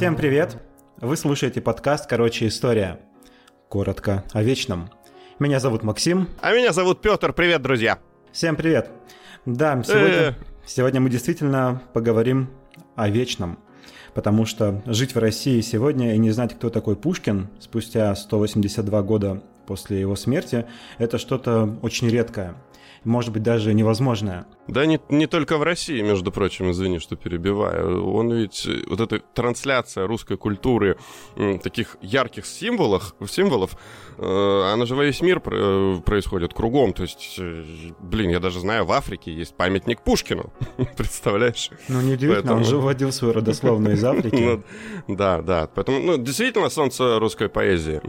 Всем привет! Вы слушаете подкаст «Короче, история». Коротко о вечном. Меня зовут Максим. А меня зовут Петр. Привет, друзья! Всем привет! Да, сегодня, сегодня мы действительно поговорим о вечном. Потому что жить в России сегодня и не знать, кто такой Пушкин спустя 182 года после его смерти, это что-то очень редкое может быть, даже невозможное. Да не, не только в России, между прочим, извини, что перебиваю. Он ведь, вот эта трансляция русской культуры, таких ярких символов, символов э, она же во весь мир происходит кругом. То есть, э, блин, я даже знаю, в Африке есть памятник Пушкину. Представляешь? Ну, неудивительно, Поэтому... он же вводил свою родословную из Африки. ну, да, да. Поэтому, ну, действительно, солнце русской поэзии.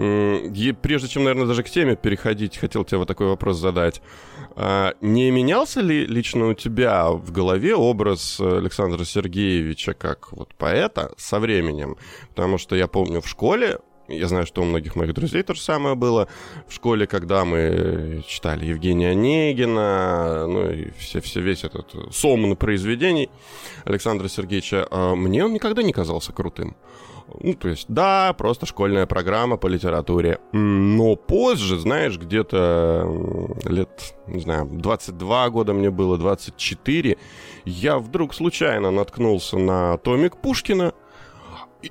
И прежде чем, наверное, даже к теме переходить, хотел тебе вот такой вопрос задать. А не менялся ли лично у тебя в голове образ Александра Сергеевича как вот поэта со временем? Потому что я помню в школе я знаю, что у многих моих друзей то же самое было. В школе, когда мы читали Евгения Онегина, ну и все, все, весь этот сом произведений Александра Сергеевича, а мне он никогда не казался крутым. Ну, то есть, да, просто школьная программа по литературе. Но позже, знаешь, где-то лет, не знаю, 22 года мне было, 24, я вдруг случайно наткнулся на томик Пушкина.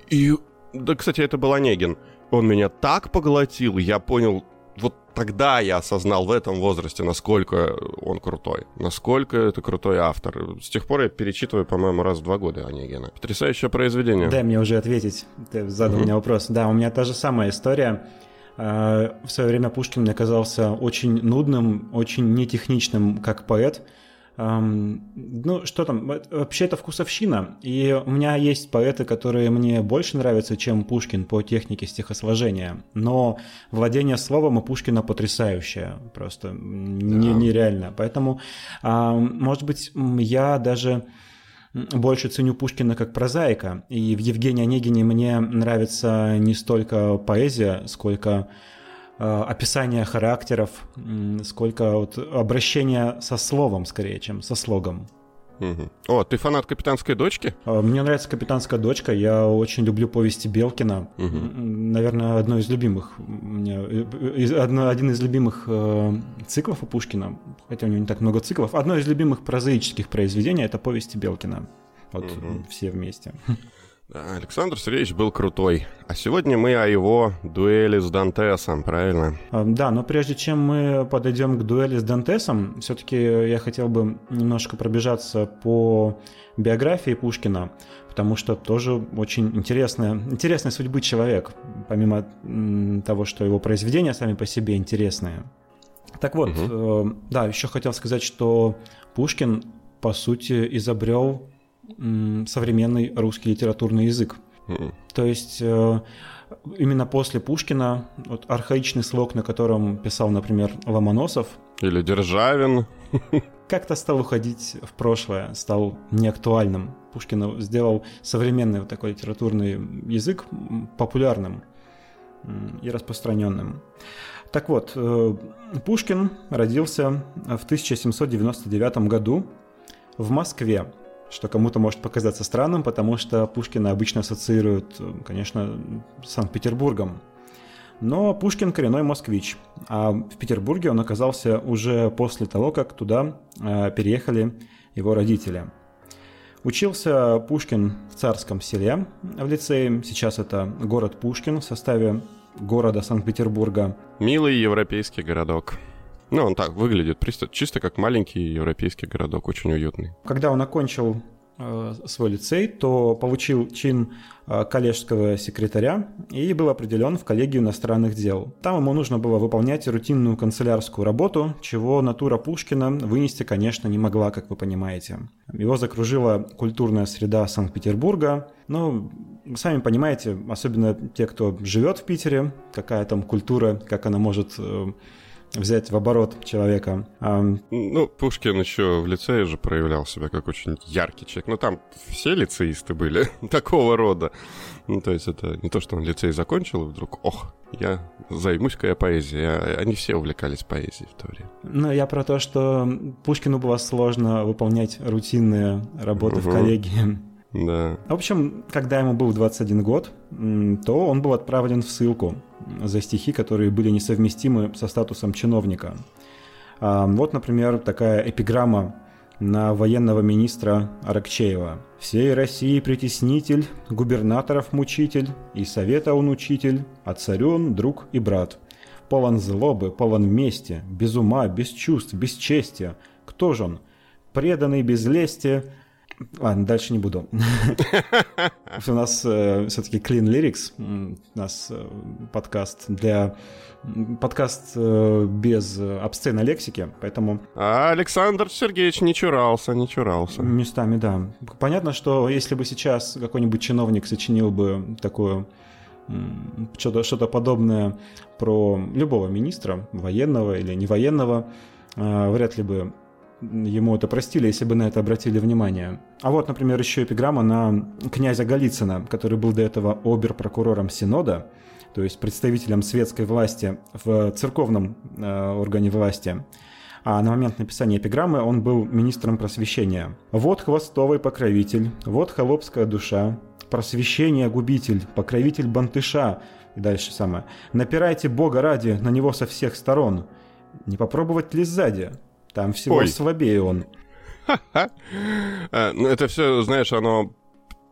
И, да, кстати, это был Онегин. Он меня так поглотил, я понял, вот тогда я осознал в этом возрасте, насколько он крутой, насколько это крутой автор. С тех пор я перечитываю, по-моему, раз в два года Онегина. Потрясающее произведение. Дай мне уже ответить. Ты задал mm-hmm. мне вопрос. Да, у меня та же самая история. А, в свое время Пушкин мне казался очень нудным, очень нетехничным как поэт. Ну, что там, вообще это вкусовщина. И у меня есть поэты, которые мне больше нравятся, чем Пушкин по технике стихосложения. Но владение словом у Пушкина потрясающее, просто не, нереально. Поэтому, может быть, я даже больше ценю Пушкина как прозаика. И в Евгении Онегине мне нравится не столько поэзия, сколько Э, описания характеров, сколько вот обращения со словом скорее, чем со слогом. Угу. О, ты фанат «Капитанской дочки»? Э, мне нравится «Капитанская дочка». Я очень люблю повести Белкина. Угу. Наверное, одно из любимых. Одно, один из любимых э, циклов у Пушкина, хотя у него не так много циклов, одно из любимых прозаических произведений — это повести Белкина. Вот угу. все вместе. Да, Александр Сергеевич был крутой. А сегодня мы о его дуэли с Дантесом, правильно? А, да, но прежде чем мы подойдем к дуэли с Дантесом, все-таки я хотел бы немножко пробежаться по биографии Пушкина, потому что тоже очень интересная, интересная судьбы человек, помимо того, что его произведения сами по себе интересные. Так вот, угу. да, еще хотел сказать, что Пушкин, по сути, изобрел современный русский литературный язык. Mm. То есть э, именно после Пушкина вот архаичный слог, на котором писал, например, Ломоносов. Или Державин. Как-то стал уходить в прошлое, стал неактуальным. Пушкин сделал современный вот такой литературный язык популярным и распространенным. Так вот, э, Пушкин родился в 1799 году в Москве что кому-то может показаться странным, потому что Пушкина обычно ассоциируют, конечно, с Санкт-Петербургом. Но Пушкин коренной москвич, а в Петербурге он оказался уже после того, как туда э, переехали его родители. Учился Пушкин в Царском селе в лицее, сейчас это город Пушкин в составе города Санкт-Петербурга. Милый европейский городок. Ну, он так выглядит, чисто как маленький европейский городок, очень уютный. Когда он окончил э, свой лицей, то получил чин э, коллежского секретаря и был определен в коллегию иностранных дел. Там ему нужно было выполнять рутинную канцелярскую работу, чего натура Пушкина вынести, конечно, не могла, как вы понимаете. Его закружила культурная среда Санкт-Петербурга. Ну, сами понимаете, особенно те, кто живет в Питере, какая там культура, как она может э, взять в оборот человека. Ну, Пушкин еще в лицее же проявлял себя как очень яркий человек. Ну, там все лицеисты были такого рода. Ну, то есть это не то, что он лицей закончил, и вдруг, ох, я займусь-ка я поэзией. А они все увлекались поэзией в то время. Ну, я про то, что Пушкину было сложно выполнять рутинные работы угу. в коллегии. Да. В общем, когда ему был 21 год, то он был отправлен в ссылку за стихи, которые были несовместимы со статусом чиновника. А, вот, например, такая эпиграмма на военного министра Аракчеева. «Всей России притеснитель, губернаторов мучитель, и совета он учитель, а царю он друг и брат. Полон злобы, полон мести, без ума, без чувств, без чести. Кто же он? Преданный без лести, Ладно, дальше не буду. У нас э, все-таки Clean Lyrics, у нас э, подкаст для подкаст э, без обсценной лексики, поэтому... А Александр Сергеевич не чурался, не чурался. Местами, да. Понятно, что если бы сейчас какой-нибудь чиновник сочинил бы такое что-то что подобное про любого министра, военного или невоенного, вряд ли бы ему это простили, если бы на это обратили внимание. А вот, например, еще эпиграмма на князя Голицына, который был до этого обер-прокурором Синода, то есть представителем светской власти в церковном э, органе власти. А на момент написания эпиграммы он был министром просвещения. «Вот хвостовый покровитель, вот холопская душа, просвещение губитель, покровитель бантыша». И дальше самое. «Напирайте Бога ради на него со всех сторон. Не попробовать ли сзади? Там всего Ой. слабее он. А, ну, это все, знаешь, оно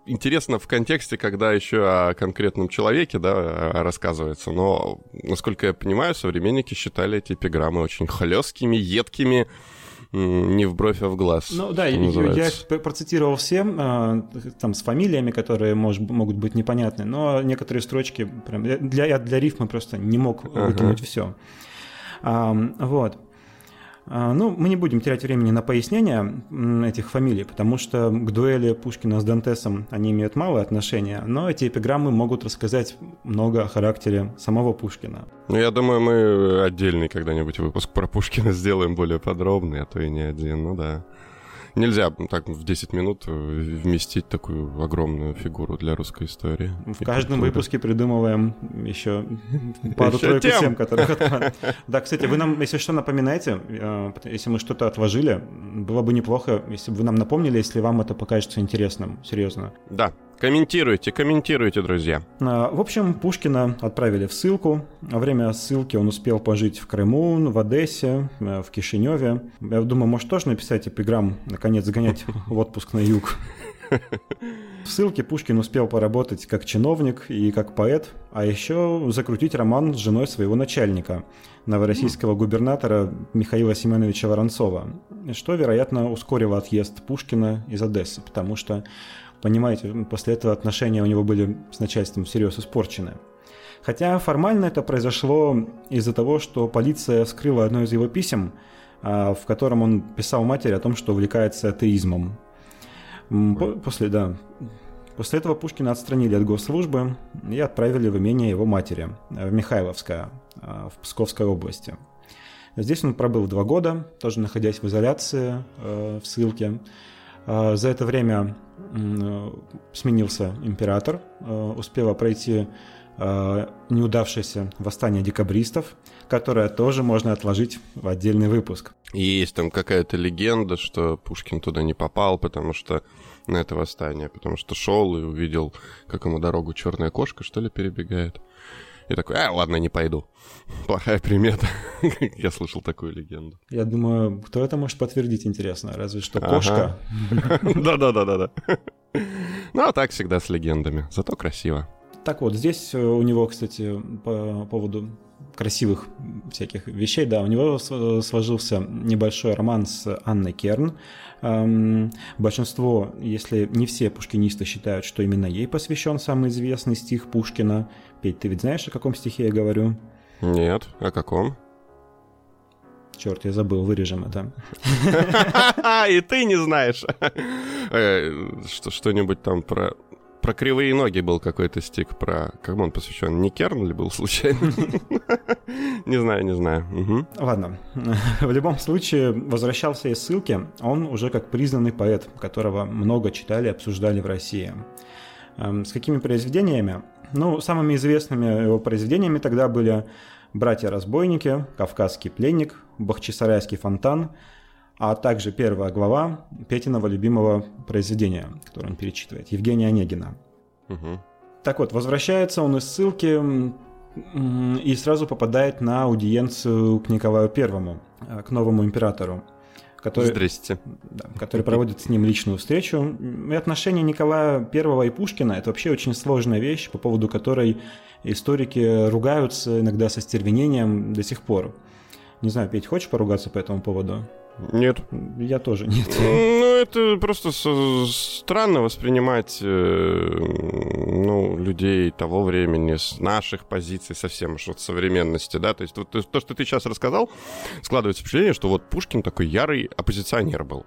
интересно в контексте, когда еще о конкретном человеке, да, рассказывается. Но, насколько я понимаю, современники считали эти эпиграммы очень хлесткими, едкими, не в бровь, а в глаз. Ну да, я, я процитировал всем, а, там, с фамилиями, которые может, могут быть непонятны, но некоторые строчки, прям, для, для рифмы просто не мог выкинуть ага. все. А, вот. А, ну, мы не будем терять времени на пояснение этих фамилий, потому что к дуэли Пушкина с Дантесом они имеют малое отношение, но эти эпиграммы могут рассказать много о характере самого Пушкина. Ну, я думаю, мы отдельный когда-нибудь выпуск про Пушкина сделаем более подробный, а то и не один, ну да. Нельзя так в 10 минут э, вместить такую огромную фигуру для русской истории. В каждом выпуске придумываем еще пару-тройку тем, которых Да, кстати, вы нам, если что, напоминайте, э, если мы что-то отложили, было бы неплохо, если бы вы нам напомнили, если вам это покажется интересным, серьезно. Да, Комментируйте, комментируйте, друзья. А, в общем, Пушкина отправили в ссылку. Во время ссылки он успел пожить в Крыму, в Одессе, э, в Кишиневе. Я думаю, может тоже написать эпиграмм, наконец сгонять в отпуск на юг. В ссылке Пушкин успел поработать как чиновник и как поэт, а еще закрутить роман с женой своего начальника, новороссийского губернатора Михаила Семеновича Воронцова, что, вероятно, ускорило отъезд Пушкина из Одессы, потому что Понимаете, после этого отношения у него были с начальством серьезно испорчены. Хотя формально это произошло из-за того, что полиция вскрыла одно из его писем, а, в котором он писал матери о том, что увлекается атеизмом. После, да, после этого Пушкина отстранили от госслужбы и отправили в имение его матери, в Михайловское, а, в Псковской области. Здесь он пробыл два года, тоже находясь в изоляции, э, в ссылке. А, за это время Э, сменился император, э, успело пройти э, неудавшееся восстание декабристов, которое тоже можно отложить в отдельный выпуск. Есть там какая-то легенда, что Пушкин туда не попал, потому что на это восстание, потому что шел и увидел, как ему дорогу черная кошка, что ли, перебегает. И такой, а, ладно, не пойду. Плохая примета. Я слышал такую легенду. Я думаю, кто это может подтвердить, интересно. Разве что кошка. Да-да-да-да-да. Ну, а так всегда с легендами. Зато красиво. Так вот, здесь у него, кстати, по поводу красивых всяких вещей, да, у него сложился небольшой роман с Анной Керн. Эм, большинство, если не все пушкинисты считают, что именно ей посвящен самый известный стих Пушкина. Петь, ты ведь знаешь, о каком стихе я говорю? Нет, о каком? Черт, я забыл, вырежем это. И ты не знаешь. Э, что-нибудь там про про кривые ноги был какой-то стик, про... Кому он посвящен? Не Керн ли был случайно? Не знаю, не знаю. Ладно. В любом случае, возвращался из ссылки он уже как признанный поэт, которого много читали и обсуждали в России. Эм, с какими произведениями? Ну, самыми известными его произведениями тогда были «Братья-разбойники», «Кавказский пленник», «Бахчисарайский фонтан», а также первая глава Петиного любимого произведения, которое он перечитывает, Евгения Онегина. Угу. Так вот, возвращается он из ссылки и сразу попадает на аудиенцию к Николаю Первому, э, к новому императору. Который, Здрасте. Да, который проводит с ним личную встречу. И отношения Николая Первого и Пушкина – это вообще очень сложная вещь, по поводу которой историки ругаются иногда со стервенением до сих пор. Не знаю, Петь, хочешь поругаться по этому поводу? Нет. Я тоже нет. Ну, это просто странно воспринимать э, ну, людей того времени с наших позиций совсем уж от современности, да, то есть вот, то, что ты сейчас рассказал, складывается впечатление, что вот Пушкин такой ярый оппозиционер был.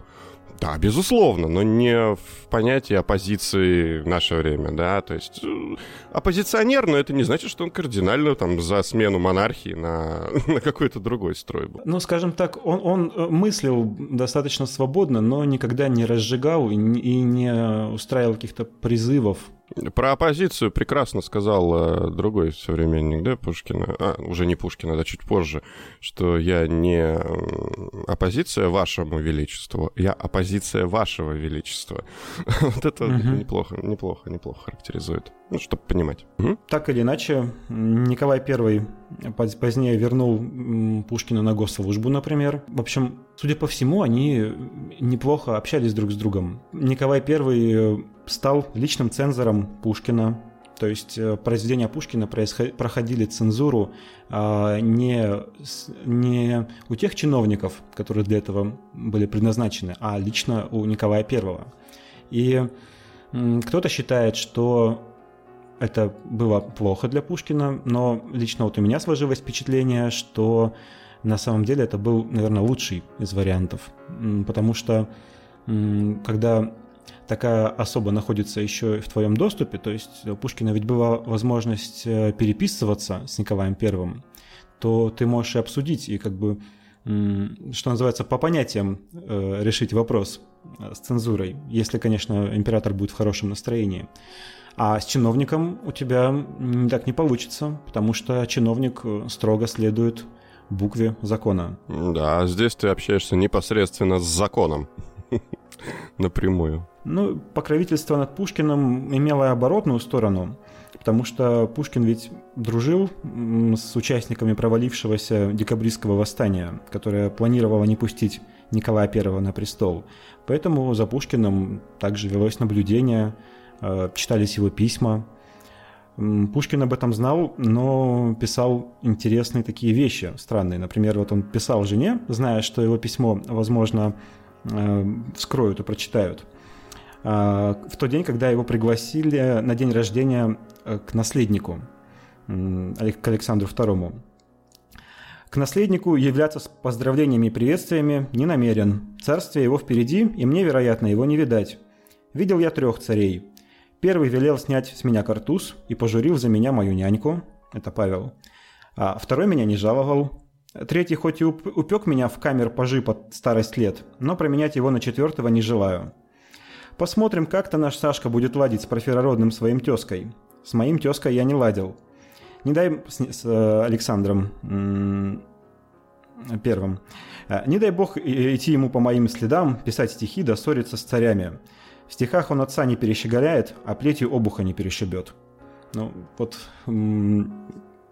Да, безусловно, но не в понятии оппозиции в наше время, да, то есть э, оппозиционер, но это не значит, что он кардинально там за смену монархии на, на какой-то другой строй был. Ну, скажем так, он, он э, мыслил достаточно свободно, но никогда не разжигал и не устраивал каких-то призывов про оппозицию прекрасно сказал э, другой современник, да, Пушкина, а, уже не Пушкина, да, чуть позже, что я не оппозиция вашему величеству, я оппозиция вашего величества. Вот это неплохо, неплохо, неплохо характеризует, ну, чтобы понимать. Так или иначе, Николай I позднее вернул Пушкина на госслужбу, например. В общем, судя по всему, они неплохо общались друг с другом. Николай I стал личным цензором Пушкина, то есть э, произведения Пушкина проходили цензуру а, не, не у тех чиновников, которые для этого были предназначены, а лично у Николая I. И кто-то считает, что это было плохо для Пушкина, но лично вот у меня сложилось впечатление, что на самом деле это был, наверное, лучший из вариантов, потому что когда такая особа находится еще и в твоем доступе, то есть у Пушкина ведь была возможность э, переписываться с Николаем Первым, то ты можешь и обсудить, и как бы, что называется, по понятиям э, решить вопрос э, с цензурой, если, конечно, император будет в хорошем настроении. А с чиновником у тебя так не получится, потому что чиновник строго следует букве закона. Да, здесь ты общаешься непосредственно с законом. Напрямую. Ну, покровительство над Пушкиным имело оборотную сторону, потому что Пушкин ведь дружил с участниками провалившегося декабристского восстания, которое планировало не пустить Николая I на престол. Поэтому за Пушкиным также велось наблюдение, э, читались его письма. Пушкин об этом знал, но писал интересные такие вещи, странные. Например, вот он писал жене, зная, что его письмо, возможно, вскроют и прочитают – а, в тот день, когда его пригласили на день рождения э, к наследнику, к Александру II. К наследнику являться с поздравлениями и приветствиями не намерен. Царствие его впереди, и мне, вероятно, его не видать. Видел я трех царей. Первый велел снять с меня картуз и пожурил за меня мою няньку. Это Павел. А второй меня не жаловал. Третий хоть и упек меня в камер пожи под старость лет, но променять его на четвертого не желаю. Посмотрим, как-то наш Сашка будет ладить с проферородным своим тезкой. С моим тезкой я не ладил. Не дай с, с э, Александром первым. Э, не дай бог идти ему по моим следам, писать стихи да ссориться с царями. В стихах он отца не перещеголяет, а плетью обуха не перешибет. Ну, вот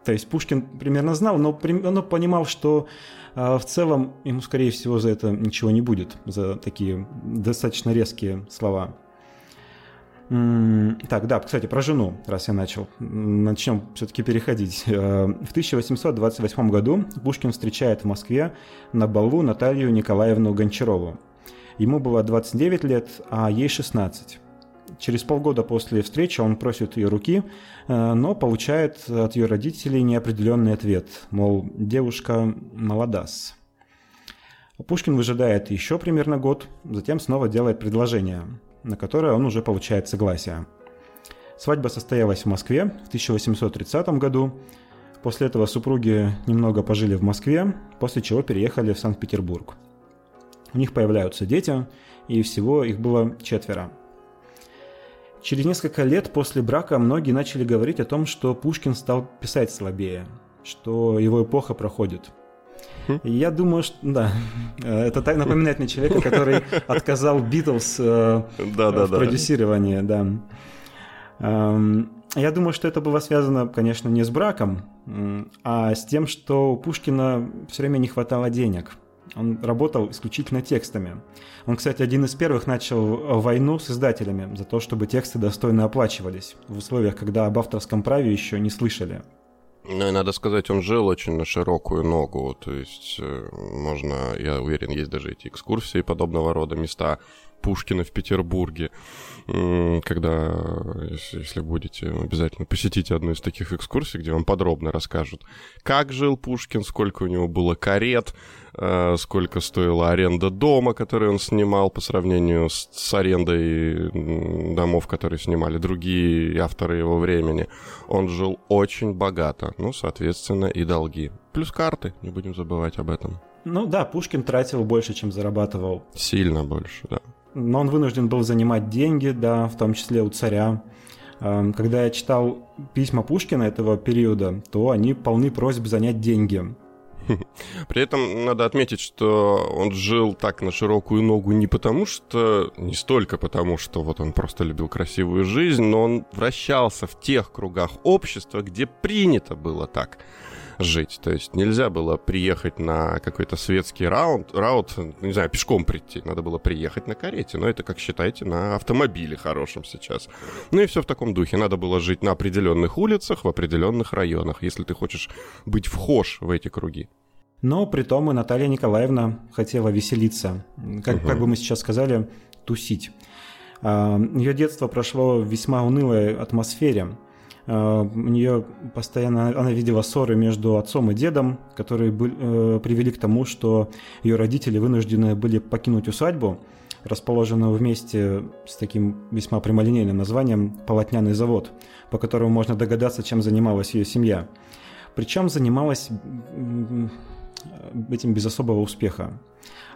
то есть Пушкин примерно знал, но, но понимал, что э, в целом ему, скорее всего, за это ничего не будет, за такие достаточно резкие слова. Так, да, кстати, про жену, раз я начал. Начнем все-таки переходить. Э, в 1828 году Пушкин встречает в Москве на балу Наталью Николаевну Гончарову. Ему было 29 лет, а ей 16. Через полгода после встречи он просит ее руки, э, но получает от ее родителей неопределенный ответ, мол, девушка молодас. Пушкин выжидает еще примерно год, затем снова делает предложение, на которое он уже получает согласие. Свадьба состоялась в Москве в 1830 году. После этого супруги немного пожили в Москве, после чего переехали в Санкт-Петербург. У них появляются дети, и всего их было четверо. Через несколько лет после брака многие начали говорить о том, что Пушкин стал писать слабее, что его эпоха проходит. Я думаю, что да, это так напоминает мне человека, который отказал Битлз э, в продюсировании, да. Эм, я думаю, что это было связано, конечно, не с браком, а с тем, что у Пушкина все время не хватало денег. Он работал исключительно текстами. Он, кстати, один из первых начал войну с издателями за то, чтобы тексты достойно оплачивались в условиях, когда об авторском праве еще не слышали. Ну и надо сказать, он жил очень на широкую ногу. То есть э, можно, я уверен, есть даже эти экскурсии подобного рода места Пушкина в Петербурге когда, если будете, обязательно посетите одну из таких экскурсий, где вам подробно расскажут, как жил Пушкин, сколько у него было карет, э, сколько стоила аренда дома, который он снимал по сравнению с, с арендой домов, которые снимали другие авторы его времени. Он жил очень богато, ну, соответственно, и долги. Плюс карты, не будем забывать об этом. Ну да, Пушкин тратил больше, чем зарабатывал. Сильно больше, да но он вынужден был занимать деньги, да, в том числе у царя. Эм, когда я читал письма Пушкина этого периода, то они полны просьб занять деньги. При этом надо отметить, что он жил так на широкую ногу не потому, что... Не столько потому, что вот он просто любил красивую жизнь, но он вращался в тех кругах общества, где принято было так жить. То есть нельзя было приехать на какой-то светский раунд, раут, не знаю, пешком прийти. Надо было приехать на карете. Но это, как считаете, на автомобиле хорошем сейчас. Ну и все в таком духе. Надо было жить на определенных улицах, в определенных районах, если ты хочешь быть вхож в эти круги. Но при том и Наталья Николаевна хотела веселиться. Как, угу. как бы мы сейчас сказали, тусить. А, Ее детство прошло в весьма унылой атмосфере. А, у нее постоянно она видела ссоры между отцом и дедом, которые были, э, привели к тому, что ее родители вынуждены были покинуть усадьбу, расположенную вместе с таким весьма прямолинейным названием «Полотняный завод», по которому можно догадаться, чем занималась ее семья. Причем занималась этим без особого успеха.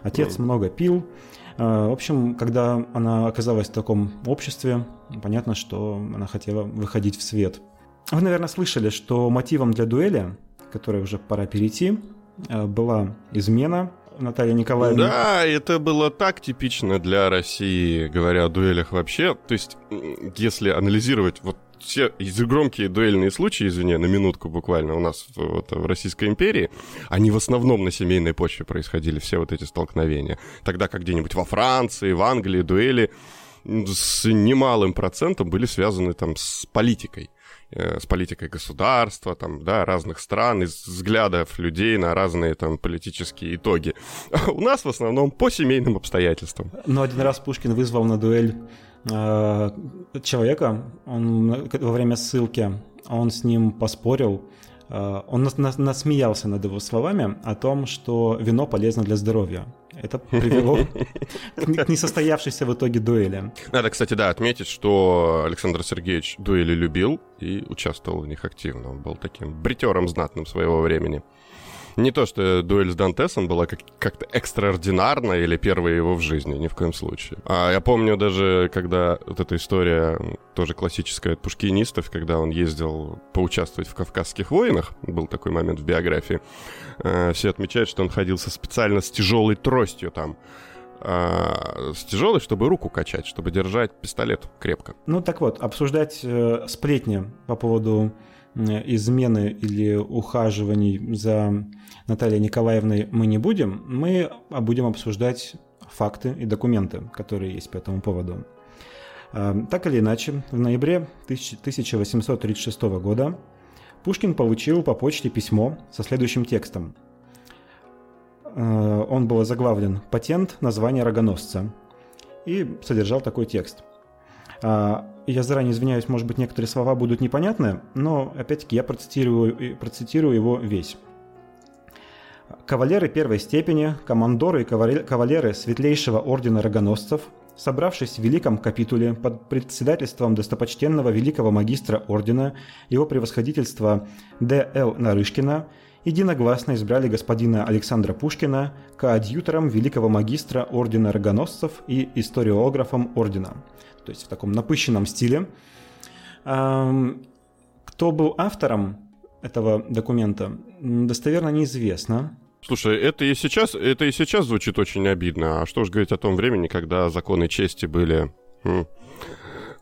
Отец много пил, в общем, когда она оказалась в таком обществе, понятно, что она хотела выходить в свет. Вы, наверное, слышали, что мотивом для дуэли, которой уже пора перейти, а, была измена Наталья Николаевна. Да, это было так типично для России, говоря о дуэлях вообще. То есть, если анализировать вот все громкие дуэльные случаи, извини, на минутку буквально у нас вот, в Российской империи, они в основном на семейной почве происходили, все вот эти столкновения. Тогда как где-нибудь во Франции, в Англии дуэли с немалым процентом были связаны там с политикой э, с политикой государства, там, да, разных стран, из взглядов людей на разные там политические итоги. У нас в основном по семейным обстоятельствам. Но один раз Пушкин вызвал на дуэль человека, он во время ссылки, он с ним поспорил, э, он насмеялся над его словами о том, что вино полезно для здоровья. Это привело к несостоявшейся в итоге дуэли. Надо, кстати, да, отметить, что Александр Сергеевич дуэли любил и участвовал в них активно. Он был таким бритером знатным своего времени. Не то, что дуэль с Дантесом была как- как-то экстраординарна или первая его в жизни, ни в коем случае. А я помню даже, когда вот эта история, тоже классическая от пушкинистов, когда он ездил поучаствовать в Кавказских войнах, был такой момент в биографии, э, все отмечают, что он ходил со специально с тяжелой тростью там, а, с тяжелой, чтобы руку качать, чтобы держать пистолет крепко. Ну так вот, обсуждать э, сплетни по поводу измены или ухаживаний за Натальей Николаевной мы не будем, мы будем обсуждать факты и документы, которые есть по этому поводу. А, так или иначе, в ноябре 1836 года Пушкин получил по почте письмо со следующим текстом. А, он был заглавлен «Патент на звание рогоносца» и содержал такой текст – а, я заранее извиняюсь, может быть, некоторые слова будут непонятны, но, опять-таки, я процитирую, процитирую его весь. Кавалеры первой степени, командоры и кавалеры светлейшего ордена рогоносцев, собравшись в Великом капитуле под председательством достопочтенного великого магистра ордена, его превосходительства Д.Л. Нарышкина, единогласно избрали господина Александра Пушкина коадьютором великого магистра ордена рогоносцев и историографом ордена – то есть в таком напыщенном стиле. Кто был автором этого документа, достоверно неизвестно. Слушай, это и сейчас, это и сейчас звучит очень обидно. А что уж говорить о том времени, когда законы чести были м,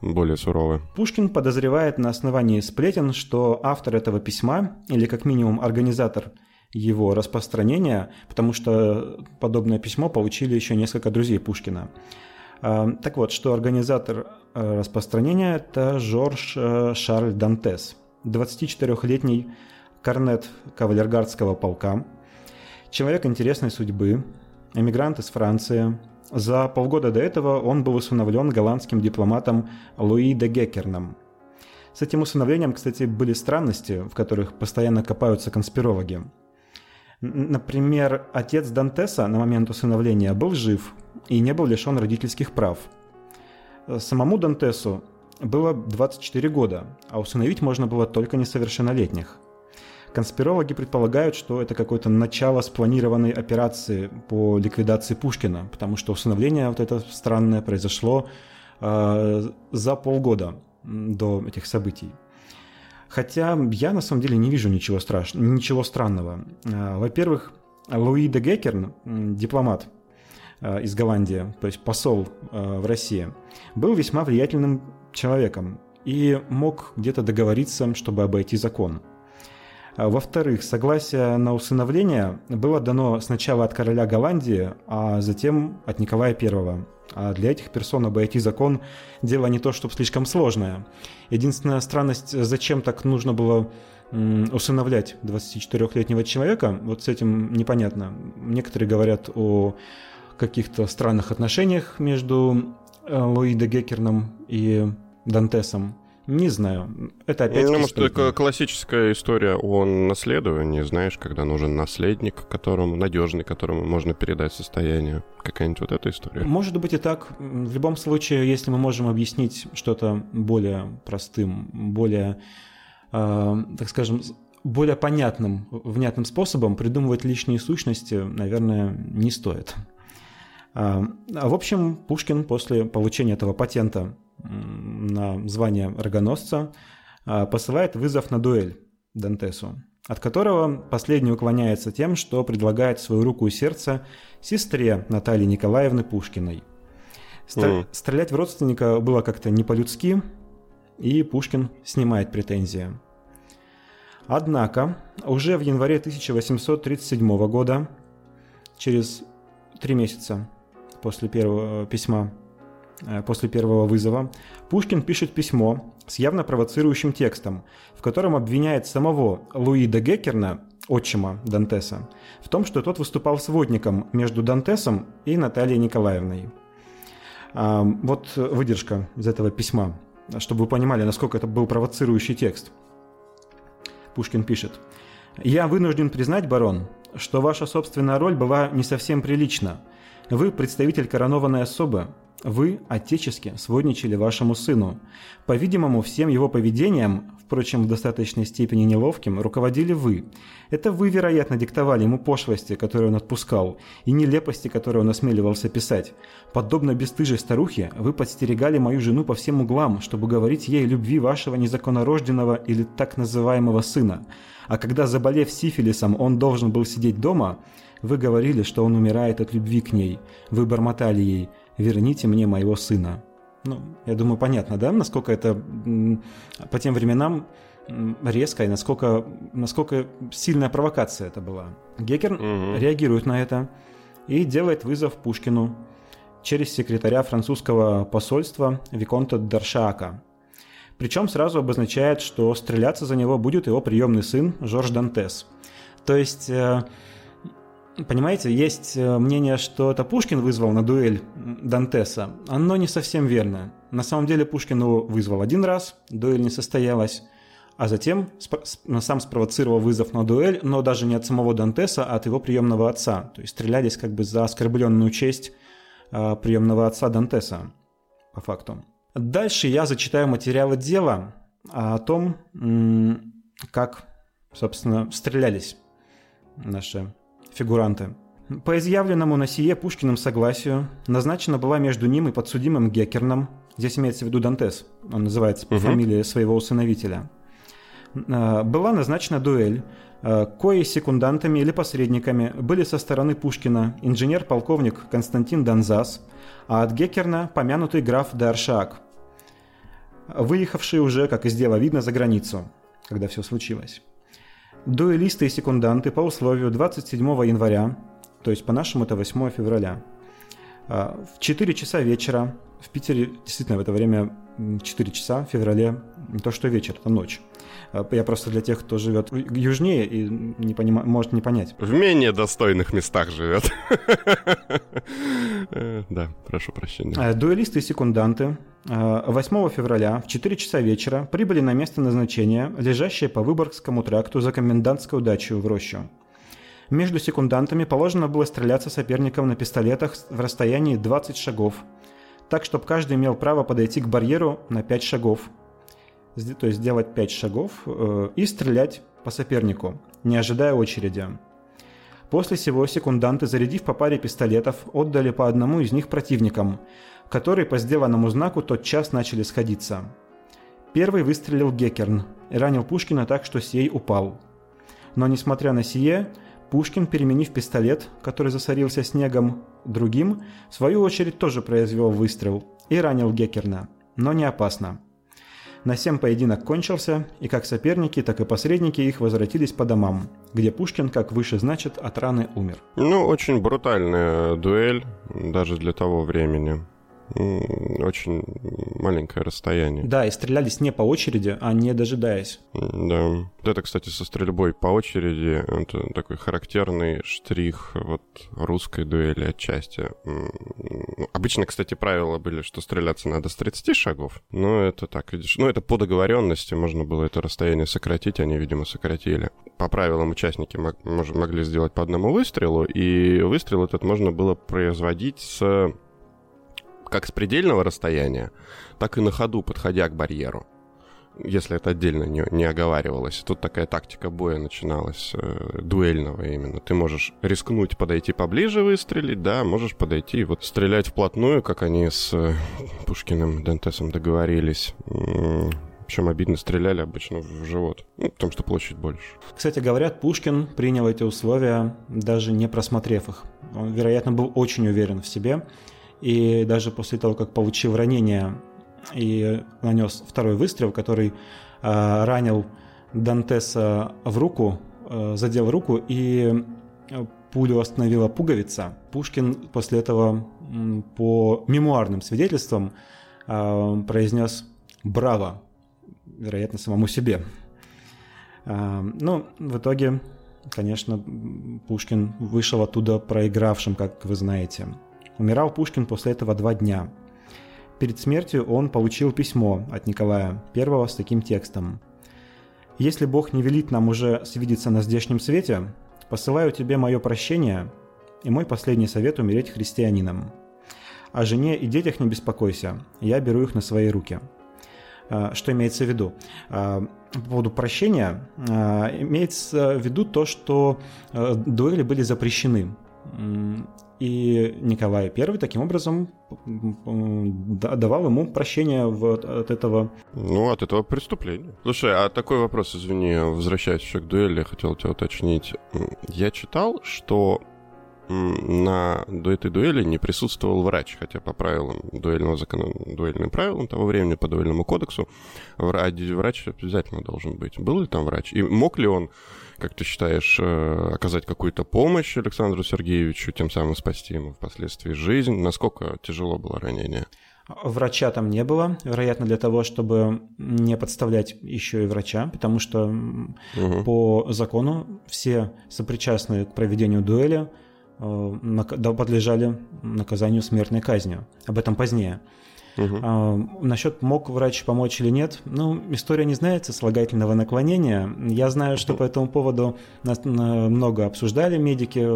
более суровы. Пушкин подозревает на основании сплетен, что автор этого письма, или как минимум организатор его распространения, потому что подобное письмо получили еще несколько друзей Пушкина. А, так вот, что организатор э, распространения – это Жорж э, Шарль Дантес, 24-летний корнет кавалергардского полка, человек интересной судьбы, эмигрант из Франции. За полгода до этого он был усыновлен голландским дипломатом Луи де Геккерном. С этим усыновлением, кстати, были странности, в которых постоянно копаются конспирологи. Например, отец Дантеса на момент усыновления был жив и не был лишен родительских прав. Самому Дантесу было 24 года, а усыновить можно было только несовершеннолетних. Конспирологи предполагают, что это какое-то начало спланированной операции по ликвидации Пушкина, потому что усыновление вот это странное произошло э, за полгода до этих событий. Хотя я на самом деле не вижу ничего страшного, ничего странного. А, во-первых, Луи де Геккерн, дипломат а, из Голландии, то есть посол а, в России, был весьма влиятельным человеком и мог где-то договориться, чтобы обойти закон. Во-вторых, согласие на усыновление было дано сначала от короля Голландии, а затем от Николая I. А для этих персон обойти закон – дело не то, чтобы слишком сложное. Единственная странность, зачем так нужно было усыновлять 24-летнего человека, вот с этим непонятно. Некоторые говорят о каких-то странных отношениях между э, Луи де Геккерном и Дантесом. Не знаю. Это опять... Ну, может, это классическая история о наследовании, знаешь, когда нужен наследник, которому надежный, которому можно передать состояние. Какая-нибудь вот эта история. Может быть и так. В любом случае, если мы можем объяснить что-то более простым, более, э, так скажем, более понятным, внятным способом, придумывать лишние сущности, наверное, не стоит. А, в общем, Пушкин после получения этого патента на звание рогоносца, а, посылает вызов на дуэль Дантесу, от которого последний уклоняется тем, что предлагает свою руку и сердце сестре Натальи Николаевны Пушкиной. Стр- mm. Стрелять в родственника было как-то не по-людски, и Пушкин снимает претензии. Однако уже в январе 1837 года, через три месяца после первого письма после первого вызова, Пушкин пишет письмо с явно провоцирующим текстом, в котором обвиняет самого Луи де Геккерна, отчима Дантеса, в том, что тот выступал сводником между Дантесом и Натальей Николаевной. А, вот выдержка из этого письма, чтобы вы понимали, насколько это был провоцирующий текст. Пушкин пишет. «Я вынужден признать, барон, что ваша собственная роль была не совсем прилична. Вы представитель коронованной особы, вы отечески сводничали вашему сыну. По-видимому, всем его поведением, впрочем, в достаточной степени неловким, руководили вы. Это вы, вероятно, диктовали ему пошлости, которые он отпускал, и нелепости, которые он осмеливался писать. Подобно бесстыжей старухе, вы подстерегали мою жену по всем углам, чтобы говорить ей любви вашего незаконнорожденного или так называемого сына. А когда, заболев сифилисом, он должен был сидеть дома, вы говорили, что он умирает от любви к ней. Вы бормотали ей – верните мне моего сына. Ну, я думаю, понятно, да, насколько это по тем временам резко и насколько, насколько сильная провокация это была. Гекер угу. реагирует на это и делает вызов Пушкину через секретаря французского посольства Виконта Даршака. Причем сразу обозначает, что стреляться за него будет его приемный сын Жорж Дантес. То есть э, Понимаете, есть э, мнение, что это Пушкин вызвал на дуэль Дантеса. Оно не совсем верно. На самом деле Пушкин его вызвал один раз, дуэль не состоялась, а затем сам спровоцировал вызов на дуэль, но даже не от самого Дантеса, а от его приемного отца. То есть стрелялись как бы за оскорбленную честь э, приемного отца Дантеса, по факту. Дальше я зачитаю материалы дела о том, как, собственно, стрелялись наши фигуранты. По изъявленному на сие Пушкиным согласию назначена была между ним и подсудимым Геккерном, здесь имеется в виду Дантес, он называется по угу. фамилии своего усыновителя, была назначена дуэль, кои секундантами или посредниками были со стороны Пушкина инженер-полковник Константин Донзас, а от Геккерна помянутый граф Даршак, выехавший уже, как из дела видно, за границу, когда все случилось. Дуэлисты и секунданты по условию 27 января, то есть по-нашему это 8 февраля, в 4 часа вечера, в Питере действительно в это время 4 часа в феврале, не то что вечер, это ночь. А, я просто для тех, кто живет южнее и не понима, может не понять. В менее достойных местах живет. Э, да, прошу прощения. А, дуэлисты и секунданты 8 февраля в 4 часа вечера прибыли на место назначения, лежащее по Выборгскому тракту за комендантскую дачу в Рощу. Между секундантами положено было стреляться соперникам на пистолетах в расстоянии 20 шагов, так, чтобы каждый имел право подойти к барьеру на 5 шагов, то есть сделать 5 шагов э, и стрелять по сопернику, не ожидая очереди. После сего секунданты, зарядив по паре пистолетов, отдали по одному из них противникам, которые по сделанному знаку тот час начали сходиться. Первый выстрелил Геккерн и ранил Пушкина так, что сей упал. Но несмотря на сие, Пушкин, переменив пистолет, который засорился снегом, другим, в свою очередь тоже произвел выстрел и ранил Геккерна, но не опасно. На всем поединок кончился, и как соперники, так и посредники их возвратились по домам, где Пушкин, как выше значит, от раны умер. Ну, очень брутальная дуэль, даже для того времени очень маленькое расстояние. Да, и стрелялись не по очереди, а не дожидаясь. Да. Это, кстати, со стрельбой по очереди, это такой характерный штрих вот русской дуэли отчасти. Обычно, кстати, правила были, что стреляться надо с 30 шагов, но это так, видишь, ну это по договоренности, можно было это расстояние сократить, они, видимо, сократили. По правилам участники могли сделать по одному выстрелу, и выстрел этот можно было производить с как с предельного расстояния, так и на ходу, подходя к барьеру. Если это отдельно не, не оговаривалось. Тут такая тактика боя начиналась, э, дуэльного именно. Ты можешь рискнуть подойти поближе, выстрелить, да, можешь подойти и вот стрелять вплотную, как они с э, Пушкиным Дантесом договорились. Причем обидно стреляли обычно в живот, ну, потому что площадь больше. Кстати, говорят, Пушкин принял эти условия, даже не просмотрев их. Он, вероятно, был очень уверен в себе и даже после того, как получил ранение и нанес второй выстрел, который э, ранил Дантеса в руку, э, задел руку, и пулю остановила пуговица. Пушкин после этого по мемуарным свидетельствам э, произнес «Браво!», вероятно, самому себе. Ну, в итоге, конечно, Пушкин вышел оттуда проигравшим, как вы знаете. Умирал Пушкин после этого два дня. Перед смертью он получил письмо от Николая I с таким текстом. «Если Бог не велит нам уже свидеться на здешнем свете, посылаю тебе мое прощение и мой последний совет умереть христианином. О жене и детях не беспокойся, я беру их на свои руки». А, что имеется в виду? А, по поводу прощения а, имеется в виду то, что дуэли были запрещены. И Николай I таким образом давал ему прощение вот от этого. Ну, от этого преступления. Слушай, а такой вопрос, извини, возвращаясь еще к дуэли, я хотел тебя уточнить. Я читал, что на этой дуэли не присутствовал врач, хотя по правилам дуэльного закона, дуэльным правилам того времени, по дуэльному кодексу, врач обязательно должен быть. Был ли там врач? И мог ли он как ты считаешь, э, оказать какую-то помощь Александру Сергеевичу, тем самым спасти ему впоследствии жизнь? Насколько тяжело было ранение? Врача там не было, вероятно, для того, чтобы не подставлять еще и врача, потому что угу. по закону все сопричастные к проведению дуэли э, подлежали наказанию смертной казнью. Об этом позднее. Угу. А, насчет мог врач помочь или нет, ну, история не знается слагательного наклонения. Я знаю, что по этому поводу нас много обсуждали медики,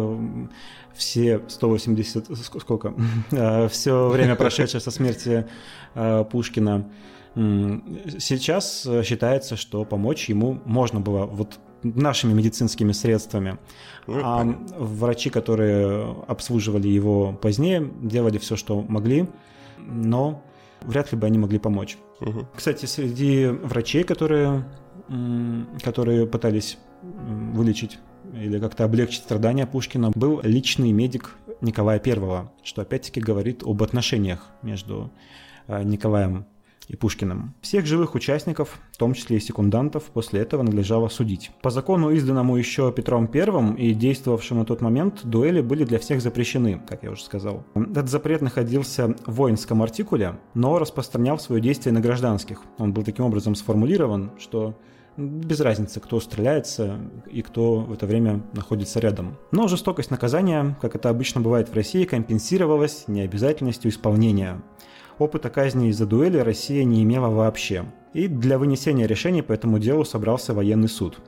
все 180, сколько, а, все время прошедшее со смерти а, Пушкина. Сейчас считается, что помочь ему можно было вот нашими медицинскими средствами. Ну, а понятно. врачи, которые обслуживали его позднее, делали все, что могли, но вряд ли бы они могли помочь. Угу. Кстати, среди врачей, которые которые пытались вылечить или как-то облегчить страдания Пушкина, был личный медик Николая I, что опять-таки говорит об отношениях между э, Николаем и Пушкиным. Всех живых участников, в том числе и секундантов, после этого надлежало судить. По закону, изданному еще Петром I и действовавшему на тот момент, дуэли были для всех запрещены, как я уже сказал. Этот запрет находился в воинском артикуле, но распространял свое действие на гражданских. Он был таким образом сформулирован, что без разницы, кто стреляется и кто в это время находится рядом. Но жестокость наказания, как это обычно бывает в России, компенсировалась необязательностью исполнения. Опыта казни из-за дуэли Россия не имела вообще. И для вынесения решений по этому делу собрался военный суд.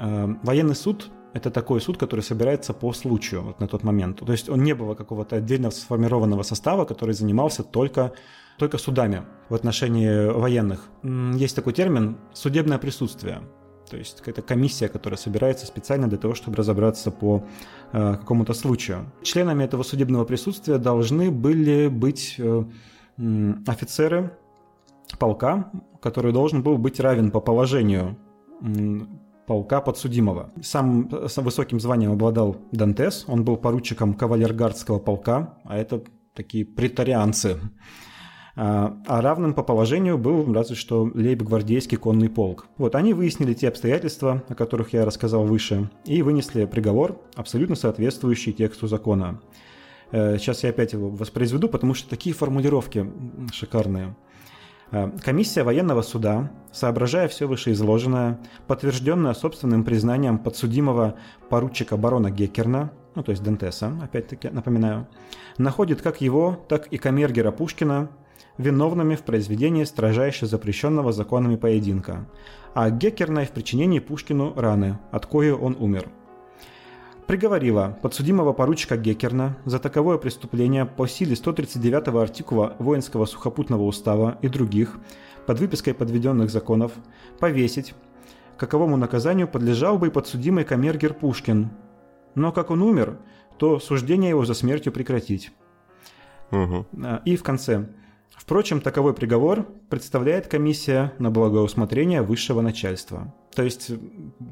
Э, военный суд это такой суд, который собирается по случаю вот на тот момент. То есть он не было какого-то отдельно сформированного состава, который занимался только, только судами в отношении военных. Есть такой термин «судебное присутствие». То есть какая-то комиссия, которая собирается специально для того, чтобы разобраться по э, какому-то случаю. Членами этого судебного присутствия должны были быть э, офицеры полка, который должен был быть равен по положению полка подсудимого. Сам, сам высоким званием обладал Дантес, он был поручиком кавалергардского полка, а это такие претарианцы. А, а равным по положению был разве что лейб-гвардейский конный полк. Вот они выяснили те обстоятельства, о которых я рассказал выше, и вынесли приговор, абсолютно соответствующий тексту закона. Э, сейчас я опять его воспроизведу, потому что такие формулировки шикарные. Э, комиссия военного суда, соображая все вышеизложенное, подтвержденное собственным признанием подсудимого поручика барона Геккерна, ну то есть Дентеса, опять-таки напоминаю, находит как его, так и камергера Пушкина виновными в произведении строжайше запрещенного законами поединка, а Геккерна в причинении Пушкину раны, от кои он умер – приговорила подсудимого поручика Геккерна за таковое преступление по силе 139 артикула Воинского сухопутного устава и других, под выпиской подведенных законов, повесить, каковому наказанию подлежал бы и подсудимый камергер Пушкин. Но как он умер, то суждение его за смертью прекратить. Угу. И в конце. Впрочем, таковой приговор представляет комиссия на благоусмотрение высшего начальства. То есть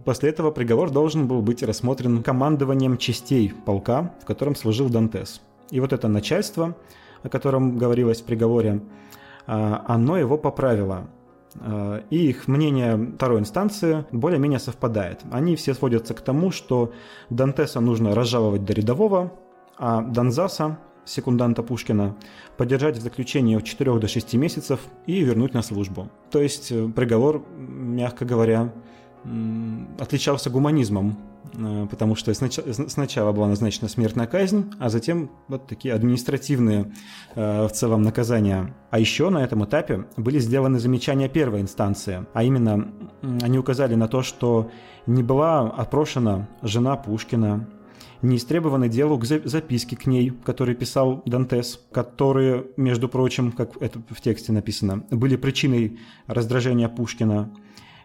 после этого приговор должен был быть рассмотрен командованием частей полка, в котором служил Дантес. И вот это начальство, о котором говорилось в приговоре, а, оно его поправило. А, и их мнение второй инстанции более-менее совпадает. Они все сводятся к тому, что Дантеса нужно разжаловать до рядового, а Донзаса секунданта Пушкина, поддержать в заключении от 4 до 6 месяцев и вернуть на службу. То есть э, приговор, мягко говоря, отличался гуманизмом, э, потому что сначала была назначена смертная казнь, а затем вот такие административные э, в целом наказания. А еще на этом этапе были сделаны замечания первой инстанции, а именно они указали на то, что не была опрошена жена Пушкина, не истребованы делу к записке к ней, которые писал Дантес, которые, между прочим, как это в тексте написано, были причиной раздражения Пушкина.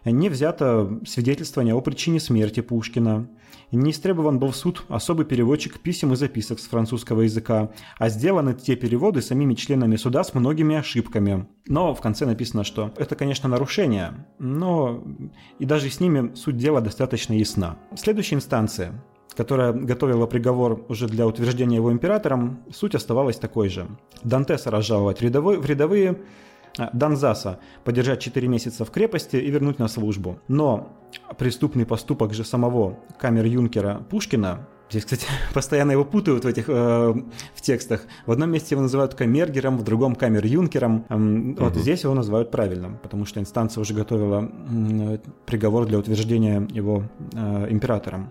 Не взято свидетельствование о причине смерти Пушкина. Не истребован был в суд особый переводчик писем и записок с французского языка, а сделаны те переводы самими членами суда с многими ошибками. Но в конце написано, что это, конечно, нарушение, но и даже с ними суть дела достаточно ясна. Следующая инстанция которая готовила приговор уже для утверждения его императором, суть оставалась такой же. Дантеса разжаловать рядовые, в рядовые а, Донзаса подержать 4 месяца в крепости и вернуть на службу. Но преступный поступок же самого камер-юнкера Пушкина Здесь, кстати, постоянно его путают в этих э, в текстах. В одном месте его называют камергером, в другом камер-юнкером. Эм, угу. Вот здесь его называют правильным, потому что инстанция уже готовила э, приговор для утверждения его э, императором.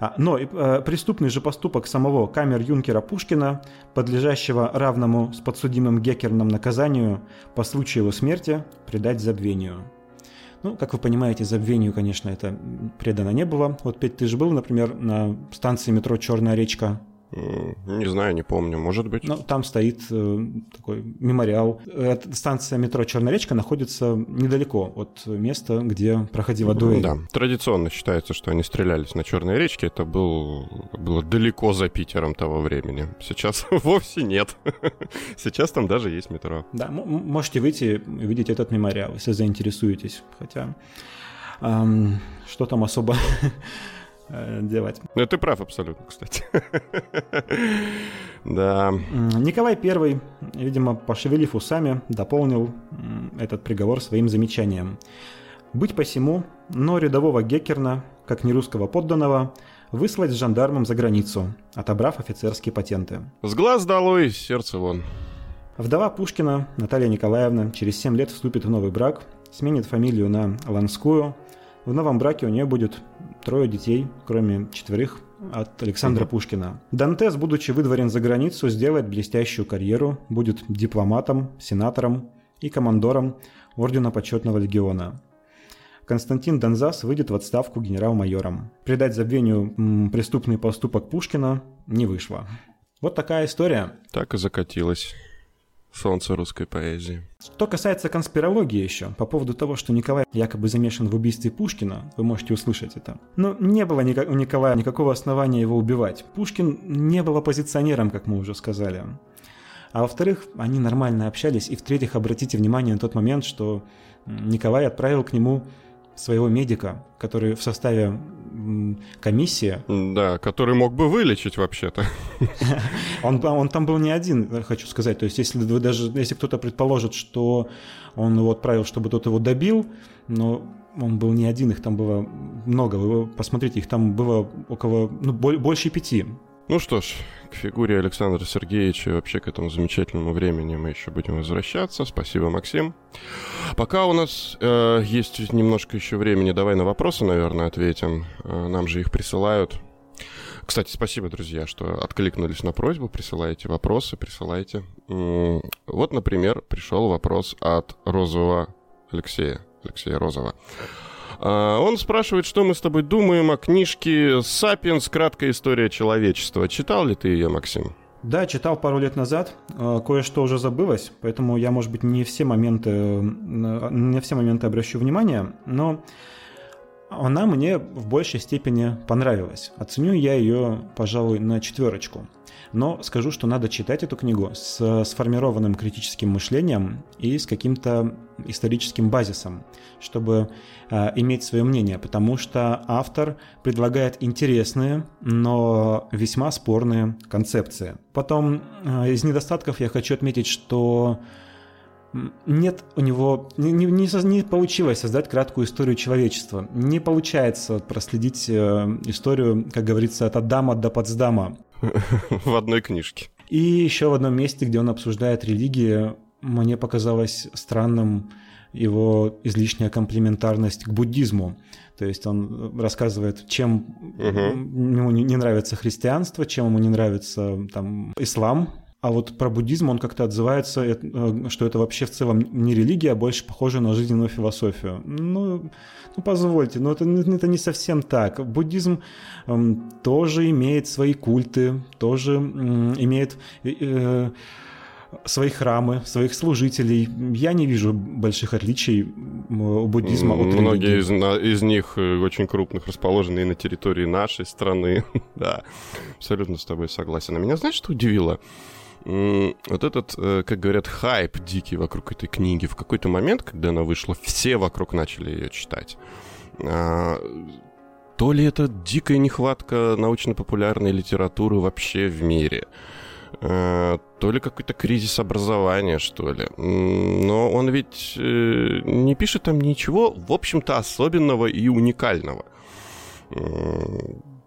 А, но э, преступный же поступок самого камер-юнкера Пушкина, подлежащего равному с подсудимым Геккерном наказанию по случаю его смерти, предать забвению. Ну, как вы понимаете, забвению, конечно, это предано не было. Вот, Петь, ты же был, например, на станции метро «Черная речка» Не знаю, не помню, может быть. Ну, там стоит э, такой мемориал. Эта станция метро Черная речка находится недалеко от места, где проходила дуэль. Да, традиционно считается, что они стрелялись на Черной речке. Это был, было далеко за Питером того времени. Сейчас вовсе нет. Сейчас там даже есть метро. Да, можете выйти и увидеть этот мемориал, если заинтересуетесь. Хотя что там особо делать. Ну, ты прав абсолютно, кстати. Да. Николай I, видимо, пошевелив усами, дополнил этот приговор своим замечанием. Быть посему, но рядового Геккерна, как нерусского подданного, выслать с жандармом за границу, отобрав офицерские патенты. С глаз долой, сердце вон. Вдова Пушкина, Наталья Николаевна, через 7 лет вступит в новый брак, сменит фамилию на Ланскую. В новом браке у нее будет трое детей, кроме четверых от Александра угу. Пушкина. Дантес, будучи выдворен за границу, сделает блестящую карьеру, будет дипломатом, сенатором и командором Ордена Почетного Легиона. Константин Донзас выйдет в отставку генерал-майором. Придать забвению м, преступный поступок Пушкина не вышло. Вот такая история. Так и закатилась. Солнце русской поэзии. Что касается конспирологии еще, по поводу того, что Николай якобы замешан в убийстве Пушкина, вы можете услышать это. Но не было у Николая никакого основания его убивать. Пушкин не был оппозиционером, как мы уже сказали. А во-вторых, они нормально общались. И в-третьих, обратите внимание на тот момент, что Николай отправил к нему своего медика, который в составе комиссии. Да, который мог бы вылечить вообще-то. Он, он там был не один, хочу сказать. То есть, если вы даже, если кто-то предположит, что он его отправил, чтобы тот его добил, но он был не один, их там было много. Вы посмотрите, их там было около, ну, больше пяти. Ну что ж, к фигуре Александра Сергеевича и вообще к этому замечательному времени мы еще будем возвращаться. Спасибо, Максим. Пока у нас э, есть немножко еще времени, давай на вопросы, наверное, ответим. Э, нам же их присылают. Кстати, спасибо, друзья, что откликнулись на просьбу, присылайте вопросы, присылайте. Вот, например, пришел вопрос от Розового Алексея, Алексея Розова. А, он спрашивает, что мы с тобой думаем о книжке «Сапиенс. Краткая история человечества». Читал ли ты ее, Максим? Да, читал пару лет назад, а, кое-что уже забылось, поэтому я, может быть, не все моменты, не все моменты обращу внимание, но она мне в большей степени понравилась. Оценю я ее, пожалуй, на четверочку но скажу, что надо читать эту книгу с сформированным критическим мышлением и с каким-то историческим базисом, чтобы э, иметь свое мнение, потому что автор предлагает интересные, но весьма спорные концепции. Потом э, из недостатков я хочу отметить, что нет у него, не, не, не получилось создать краткую историю человечества. Не получается проследить э, историю, как говорится, от Адама до Потсдама. В одной книжке. И еще в одном месте, где он обсуждает религии, мне показалось странным его излишняя комплементарность к буддизму. То есть он рассказывает, чем угу. ему не нравится христианство, чем ему не нравится там, ислам, а вот про буддизм он как-то отзывается, э, что это вообще в целом не религия, а больше похоже на жизненную философию. Ну, ну позвольте, но это, это не совсем так. Буддизм эм, тоже имеет свои культы, тоже эм, имеет... Э, свои храмы, своих служителей. Я не вижу больших отличий у буддизма от Многие из, из них э, очень крупных расположены и на территории нашей страны. да, абсолютно с тобой согласен. А меня знаешь, что удивило? Вот этот, э, как говорят, хайп дикий вокруг этой книги, в какой-то момент, когда она вышла, все вокруг начали ее читать. А, то ли это дикая нехватка научно-популярной литературы вообще в мире, а, то ли какой-то кризис образования, что ли. Но он ведь э, не пишет там ничего, в общем-то, особенного и уникального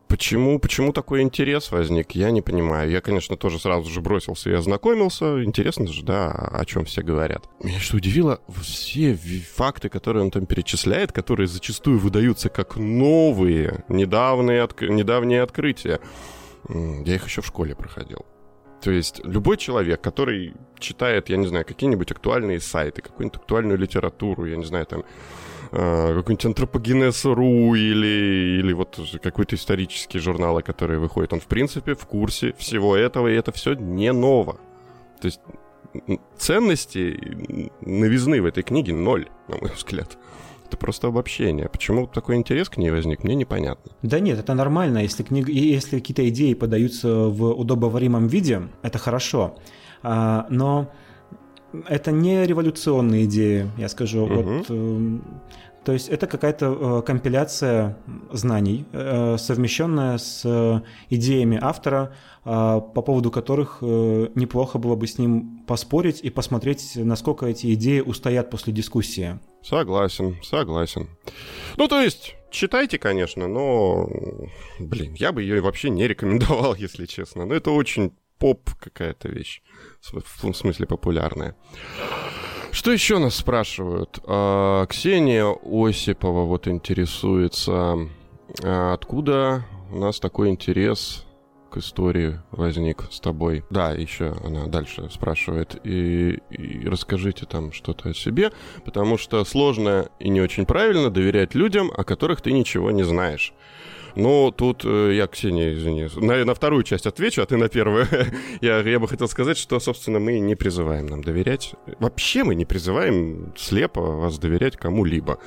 Почему, почему такой интерес возник, я не понимаю. Я, конечно, тоже сразу же бросился и ознакомился. Интересно же, да, о чем все говорят. Меня что удивило, все факты, которые он там перечисляет, которые зачастую выдаются как новые, недавние, отк... недавние открытия, я их еще в школе проходил. То есть любой человек, который читает, я не знаю, какие-нибудь актуальные сайты, какую-нибудь актуальную литературу, я не знаю, там, э, какой-нибудь антропогенез.ру или, или вот какой-то исторический журнал, который выходит, он в принципе в курсе всего этого, и это все не ново. То есть ценности, новизны в этой книге ноль, на мой взгляд. Это просто обобщение. Почему такой интерес к ней возник, мне непонятно. Да нет, это нормально. Если, книга, если какие-то идеи подаются в удобоваримом виде, это хорошо. А, но это не революционные идеи, я скажу. Угу. Вот, э, То есть это какая-то компиляция знаний, совмещенная с идеями автора, по поводу которых неплохо было бы с ним поспорить и посмотреть, насколько эти идеи устоят после дискуссии. Согласен, согласен. Ну, то есть, читайте, конечно, но, блин, я бы ее вообще не рекомендовал, если честно. Но это очень поп какая-то вещь, в смысле популярная. Что еще нас спрашивают? А, Ксения Осипова вот интересуется, а откуда у нас такой интерес к истории возник с тобой. Да, еще она дальше спрашивает. И, и расскажите там что-то о себе, потому что сложно и не очень правильно доверять людям, о которых ты ничего не знаешь. Ну, тут э, я, Ксения, извини, на, на вторую часть отвечу, а ты на первую. я, я бы хотел сказать, что, собственно, мы не призываем нам доверять. Вообще мы не призываем слепо вас доверять кому-либо.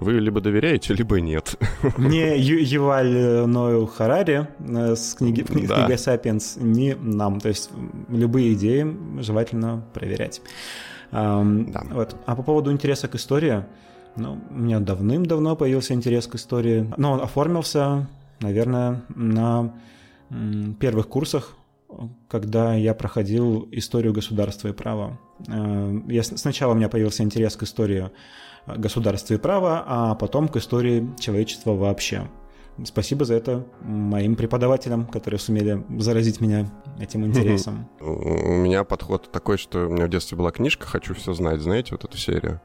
Вы либо доверяете, либо нет. Не Юваль Нойл Харари э, с книги, кни, да. книгой «Сапиенс», не нам. То есть любые идеи желательно проверять. Um, да. вот. А по поводу интереса к истории, ну, у меня давным-давно появился интерес к истории, но он оформился наверное, на первых курсах, когда я проходил историю государства и права. Э, я, сначала у меня появился интерес к истории государства и права, а потом к истории человечества вообще. Спасибо за это моим преподавателям, которые сумели заразить меня этим интересом. У меня подход такой, что у меня в детстве была книжка «Хочу все знать», знаете, вот эту серию?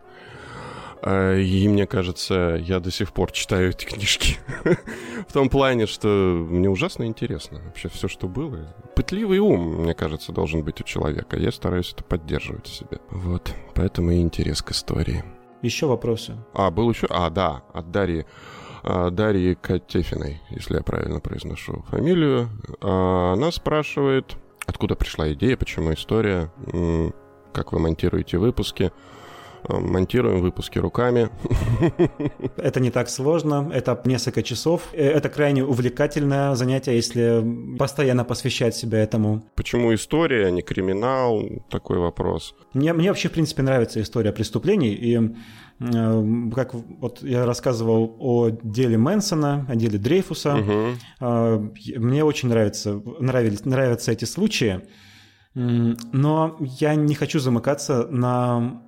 А, и мне кажется, я до сих пор читаю эти книжки. В том плане, что мне ужасно интересно вообще все, что было. Пытливый ум, мне кажется, должен быть у человека. Я стараюсь это поддерживать в себе. Вот, поэтому и интерес к истории. Еще вопросы? А, был еще? А, да, от Дарьи. А, Дарьи Котефиной, если я правильно произношу фамилию. А, она спрашивает, откуда пришла идея, почему история, как вы монтируете выпуски. Э, монтируем выпуски руками. Это не так сложно, это несколько часов. Э, это крайне увлекательное занятие, если постоянно посвящать себя этому. Почему история, а не криминал? Такой вопрос. Мне, мне вообще, в принципе, нравится история преступлений, и э, как вот я рассказывал о деле Мэнсона, о деле Дрейфуса, угу. мне очень нравится, нравились, нравятся эти случаи, но я не хочу замыкаться на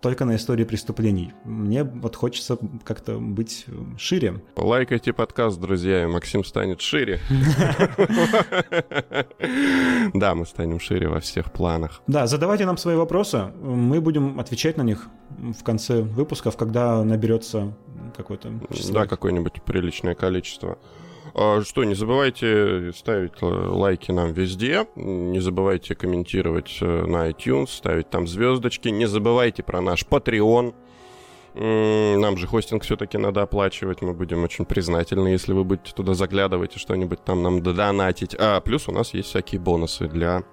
только на истории преступлений. Мне вот хочется как-то быть шире. Лайкайте подкаст, друзья, и Максим станет шире. Да, мы станем шире во всех планах. Да, задавайте нам свои вопросы, мы будем отвечать на них в конце выпусков, когда наберется какое-то число. Да, какое-нибудь приличное количество. А что, не забывайте ставить лайки нам везде, не забывайте комментировать э, на iTunes, ставить там звездочки, не забывайте про наш Patreon. Нам же хостинг все-таки надо оплачивать. Мы будем очень признательны, если вы будете туда заглядывать и что-нибудь там нам донатить. А плюс у нас есть всякие бонусы для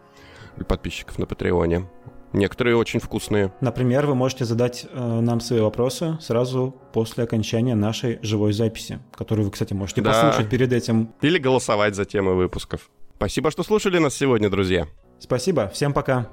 подписчиков на Патреоне. Некоторые очень вкусные. Например, вы можете задать э, нам свои вопросы сразу после окончания нашей живой записи, которую вы, кстати, можете да. послушать перед этим. Или голосовать за темы выпусков. Спасибо, что слушали нас сегодня, друзья. Спасибо, всем пока.